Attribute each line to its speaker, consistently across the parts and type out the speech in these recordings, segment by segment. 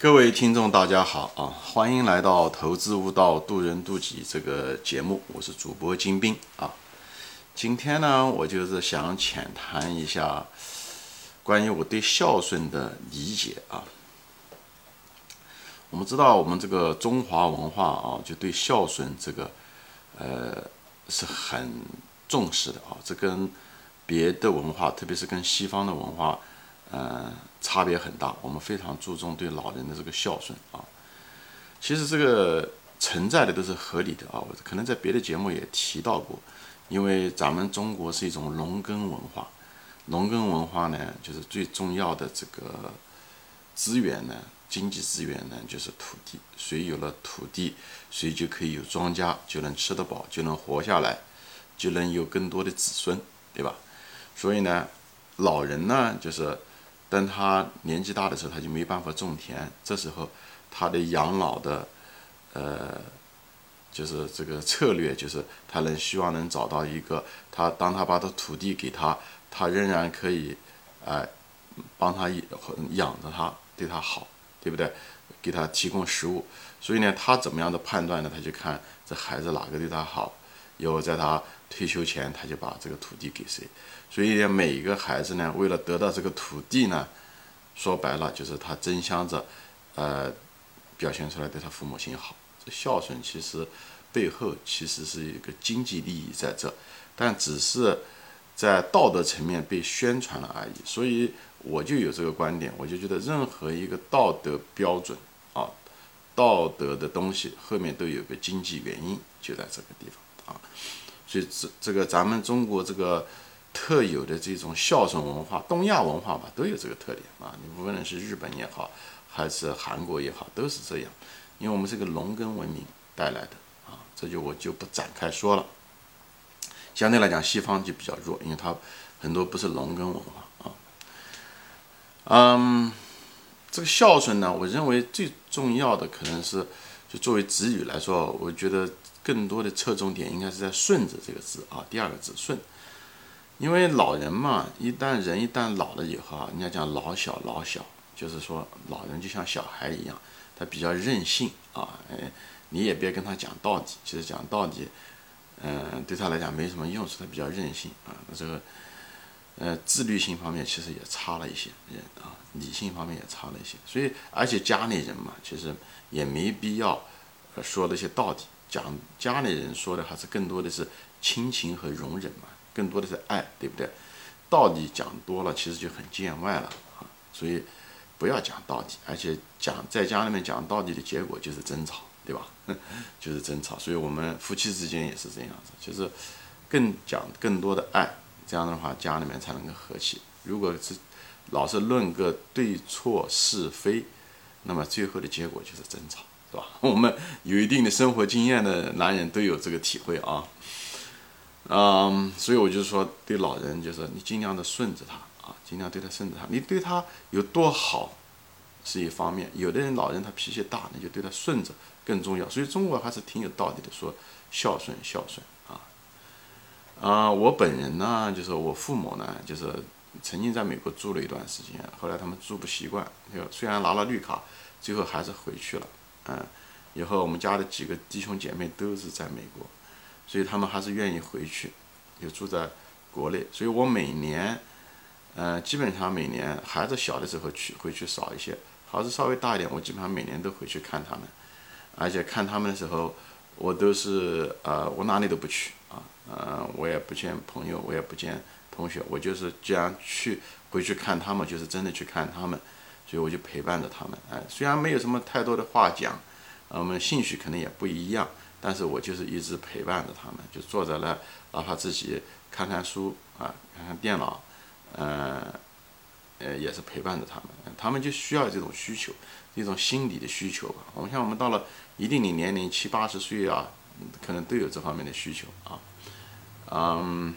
Speaker 1: 各位听众，大家好啊！欢迎来到《投资悟道，渡人渡己》这个节目，我是主播金兵啊。今天呢，我就是想浅谈一下关于我对孝顺的理解啊。我们知道，我们这个中华文化啊，就对孝顺这个呃是很重视的啊。这跟别的文化，特别是跟西方的文化，嗯。差别很大，我们非常注重对老人的这个孝顺啊。其实这个存在的都是合理的啊，我可能在别的节目也提到过，因为咱们中国是一种农耕文化，农耕文化呢，就是最重要的这个资源呢，经济资源呢，就是土地。谁有了土地，谁就可以有庄稼，就能吃得饱，就能活下来，就能有更多的子孙，对吧？所以呢，老人呢，就是。但他年纪大的时候，他就没办法种田。这时候，他的养老的，呃，就是这个策略，就是他能希望能找到一个，他当他把他土地给他，他仍然可以，哎，帮他养着他，对他好，对不对？给他提供食物。所以呢，他怎么样的判断呢？他就看这孩子哪个对他好，有在他退休前，他就把这个土地给谁。所以每一个孩子呢，为了得到这个土地呢，说白了就是他争相着，呃，表现出来对他父母亲好。这孝顺其实背后其实是一个经济利益在这，但只是在道德层面被宣传了而已。所以我就有这个观点，我就觉得任何一个道德标准啊，道德的东西后面都有个经济原因，就在这个地方啊。所以这这个咱们中国这个。特有的这种孝顺文化，东亚文化吧，都有这个特点啊。你无论是日本也好，还是韩国也好，都是这样。因为我们是个农耕文明带来的啊，这就我就不展开说了。相对来讲，西方就比较弱，因为它很多不是农耕文化啊。嗯，这个孝顺呢，我认为最重要的可能是，就作为子女来说，我觉得更多的侧重点应该是在“顺”字这个字啊，第二个字“顺”。因为老人嘛，一旦人一旦老了以后啊，人家讲老小老小，就是说老人就像小孩一样，他比较任性啊，哎，你也别跟他讲道理，其实讲道理，嗯，对他来讲没什么用处，他比较任性啊，这个，呃，自律性方面其实也差了一些人啊，理性方面也差了一些，所以而且家里人嘛，其实也没必要说那些道理，讲家里人说的还是更多的是亲情和容忍嘛。更多的是爱，对不对？道理讲多了，其实就很见外了啊。所以不要讲道理，而且讲在家里面讲道理的结果就是争吵，对吧？就是争吵。所以我们夫妻之间也是这样子，就是更讲更多的爱，这样的话家里面才能够和气。如果是老是论个对错是非，那么最后的结果就是争吵，是吧？我们有一定的生活经验的男人都有这个体会啊。嗯，所以我就说，对老人就是你尽量的顺着他啊，尽量对他顺着他。你对他有多好是一方面，有的人老人他脾气大，你就对他顺着更重要。所以中国还是挺有道理的，说孝顺孝顺啊。啊，我本人呢，就是我父母呢，就是曾经在美国住了一段时间，后来他们住不习惯，就虽然拿了绿卡，最后还是回去了。嗯，以后我们家的几个弟兄姐妹都是在美国。所以他们还是愿意回去，就住在国内。所以我每年，呃，基本上每年孩子小的时候去回去少一些，孩子稍微大一点，我基本上每年都回去看他们。而且看他们的时候，我都是呃，我哪里都不去啊，呃，我也不见朋友，我也不见同学，我就是既然去回去看他们，就是真的去看他们，所以我就陪伴着他们。哎，虽然没有什么太多的话讲，我们兴趣可能也不一样。但是我就是一直陪伴着他们，就坐在那，哪怕自己看看书啊，看看电脑，嗯，呃，也是陪伴着他们。他们就需要这种需求，一种心理的需求吧。我们像我们到了一定的年龄，七八十岁啊，可能都有这方面的需求啊。嗯，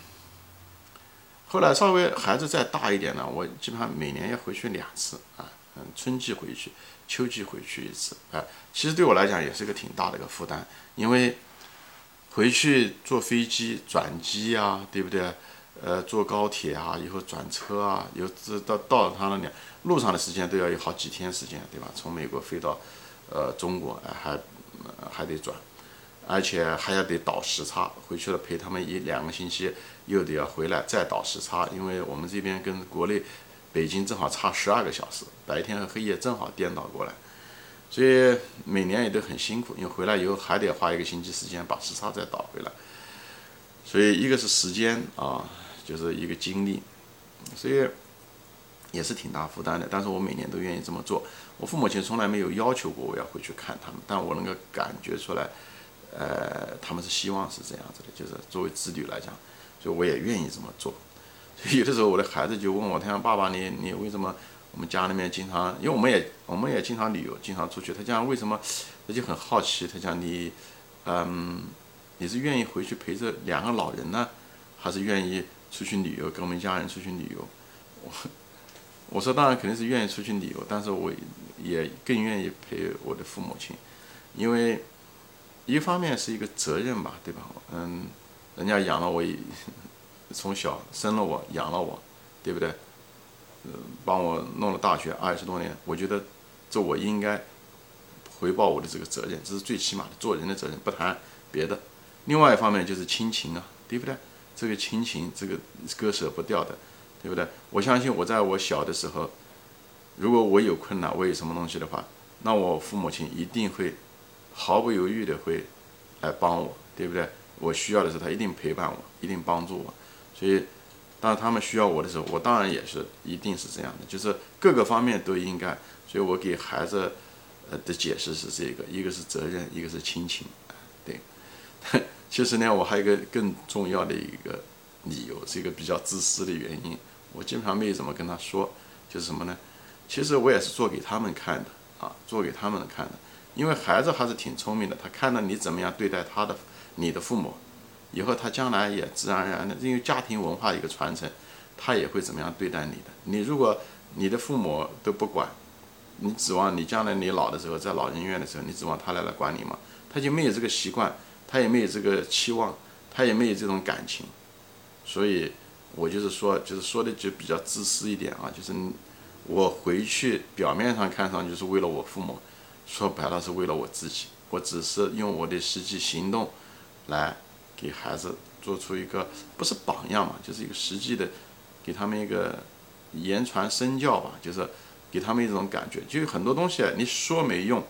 Speaker 1: 后来稍微孩子再大一点呢，我基本上每年要回去两次啊，嗯，春季回去。秋季回去一次，哎，其实对我来讲也是个挺大的一个负担，因为回去坐飞机转机啊，对不对？呃，坐高铁啊，以后转车啊，有这到到他那里，路上的时间都要有好几天时间，对吧？从美国飞到，呃，中国，还还得转，而且还要得倒时差，回去了陪他们一两个星期，又得要回来再倒时差，因为我们这边跟国内北京正好差十二个小时，白天和黑夜正好颠倒过来，所以每年也都很辛苦，因为回来以后还得花一个星期时间把时差再倒回来，所以一个是时间啊。就是一个精力，所以也是挺大负担的。但是我每年都愿意这么做。我父母亲从来没有要求过我要回去看他们，但我能够感觉出来，呃，他们是希望是这样子的。就是作为子女来讲，所以我也愿意这么做。有的时候我的孩子就问我，他讲爸爸，你你为什么我们家里面经常，因为我们也我们也经常旅游，经常出去。他讲为什么，他就很好奇。他讲你，嗯，你是愿意回去陪着两个老人呢，还是愿意？出去旅游，跟我们家人出去旅游，我我说当然肯定是愿意出去旅游，但是我也更愿意陪我的父母亲，因为一方面是一个责任吧，对吧？嗯，人家养了我，从小生了我，养了我，对不对？嗯，帮我弄了大学二十多年，我觉得这我应该回报我的这个责任，这是最起码的做人的责任，不谈别的。另外一方面就是亲情啊，对不对？这个亲情，这个割舍不掉的，对不对？我相信我在我小的时候，如果我有困难，我有什么东西的话，那我父母亲一定会毫不犹豫的会来帮我，对不对？我需要的时候，他一定陪伴我，一定帮助我。所以，当他们需要我的时候，我当然也是一定是这样的，就是各个方面都应该。所以我给孩子呃的解释是这个：一个是责任，一个是亲情，对。其实呢，我还有一个更重要的一个理由，是一个比较自私的原因。我基本上没怎么跟他说，就是什么呢？其实我也是做给他们看的啊，做给他们看的。因为孩子还是挺聪明的，他看到你怎么样对待他的你的父母，以后他将来也自然而然的，因为家庭文化一个传承，他也会怎么样对待你的。你如果你的父母都不管，你指望你将来你老的时候在老人院的时候，你指望他来来管你吗？他就没有这个习惯。他也没有这个期望，他也没有这种感情，所以我就是说，就是说的就比较自私一点啊，就是我回去表面上看上去是为了我父母，说白了是为了我自己，我只是用我的实际行动来给孩子做出一个不是榜样嘛，就是一个实际的，给他们一个言传身教吧，就是给他们一种感觉，就很多东西你说没用。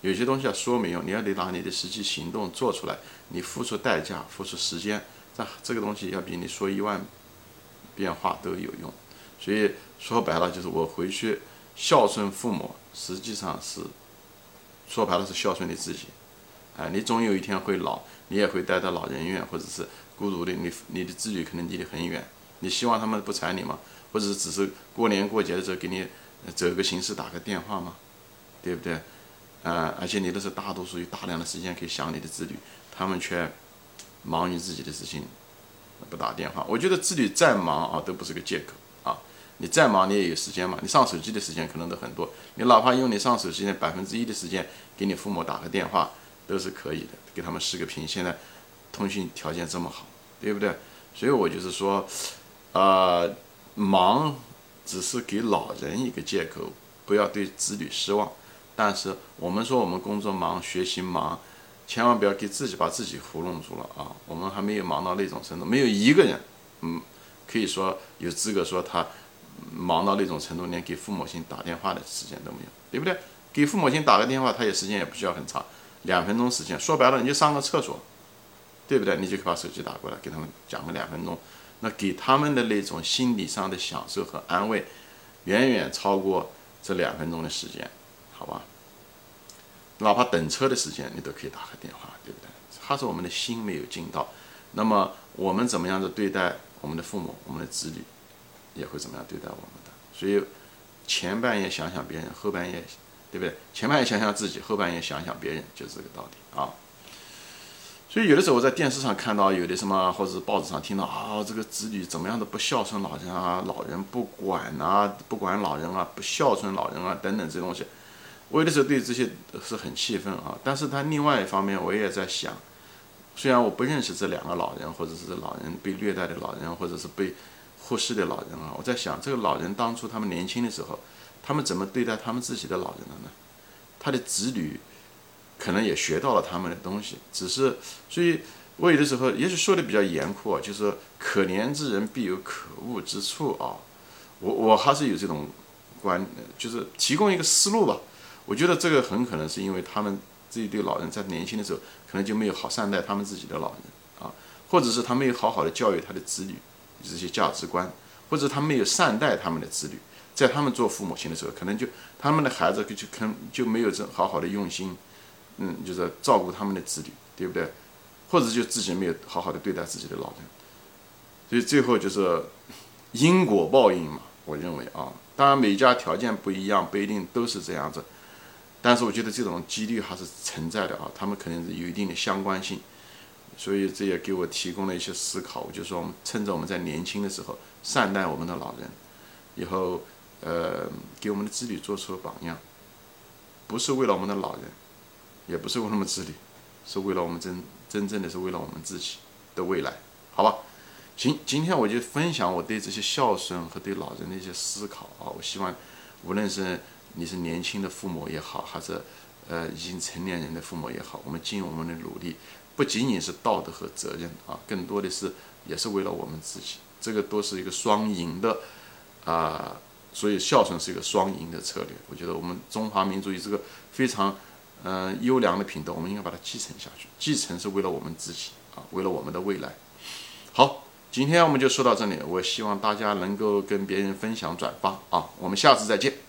Speaker 1: 有些东西要说没用，你要得拿你的实际行动做出来，你付出代价、付出时间，这这个东西要比你说一万遍话都有用。所以说白了，就是我回去孝顺父母，实际上是说白了是孝顺你自己。哎，你总有一天会老，你也会待在老人院，或者是孤独的，你你的子女可能离得很远，你希望他们不睬你吗？或者是只是过年过节的时候给你走个形式打个电话吗？对不对？呃，而且你都是大多数有大量的时间可以想你的子女，他们却忙于自己的事情，不打电话。我觉得子女再忙啊，都不是个借口啊。你再忙，你也有时间嘛。你上手机的时间可能都很多，你哪怕用你上手机的百分之一的时间给你父母打个电话，都是可以的，给他们视个频。现在通讯条件这么好，对不对？所以我就是说，呃，忙只是给老人一个借口，不要对子女失望。但是我们说我们工作忙、学习忙，千万不要给自己把自己糊弄住了啊！我们还没有忙到那种程度，没有一个人，嗯，可以说有资格说他忙到那种程度，连给父母亲打电话的时间都没有，对不对？给父母亲打个电话，他也时间也不需要很长，两分钟时间。说白了，你就上个厕所，对不对？你就可以把手机打过来，给他们讲个两分钟，那给他们的那种心理上的享受和安慰，远远超过这两分钟的时间。好吧，哪怕等车的时间，你都可以打个电话，对不对？他是我们的心没有尽到，那么我们怎么样子对待我们的父母、我们的子女，也会怎么样对待我们的？所以前半夜想想别人，后半夜，对不对？前半夜想想自己，后半夜想想别人，就是这个道理啊。所以有的时候我在电视上看到有的什么，或者是报纸上听到啊，这个子女怎么样的不孝顺老人啊，老人不管啊，不管老人啊，不孝顺老人啊，等等这些东西。我有的时候对这些是很气愤啊，但是他另外一方面，我也在想，虽然我不认识这两个老人，或者是老人被虐待的老人，或者是被忽视的老人啊，我在想，这个老人当初他们年轻的时候，他们怎么对待他们自己的老人的呢？他的子女可能也学到了他们的东西，只是，所以我有的时候也许说的比较严酷啊，就是可怜之人必有可恶之处啊。我我还是有这种观，就是提供一个思路吧。我觉得这个很可能是因为他们这一对老人在年轻的时候，可能就没有好善待他们自己的老人啊，或者是他没有好好的教育他的子女这些价值观，或者他没有善待他们的子女。在他们做父母亲的时候，可能就他们的孩子就可能就没有这好好的用心，嗯，就是照顾他们的子女，对不对？或者就自己没有好好的对待自己的老人，所以最后就是因果报应嘛。我认为啊，当然每家条件不一样，不一定都是这样子，但是我觉得这种几率还是存在的啊，他们肯定是有一定的相关性，所以这也给我提供了一些思考。我就说，我们趁着我们在年轻的时候善待我们的老人，以后。呃，给我们的子女做出榜样，不是为了我们的老人，也不是为了我们子女，是为了我们真真正的是为了我们自己的未来，好吧？行，今天我就分享我对这些孝顺和对老人的一些思考啊。我希望，无论是你是年轻的父母也好，还是呃已经成年人的父母也好，我们尽我们的努力，不仅仅是道德和责任啊，更多的是也是为了我们自己，这个都是一个双赢的啊。所以孝顺是一个双赢的策略，我觉得我们中华民族有这个非常，嗯优良的品德，我们应该把它继承下去。继承是为了我们自己啊，为了我们的未来。好，今天我们就说到这里，我希望大家能够跟别人分享转发啊，我们下次再见。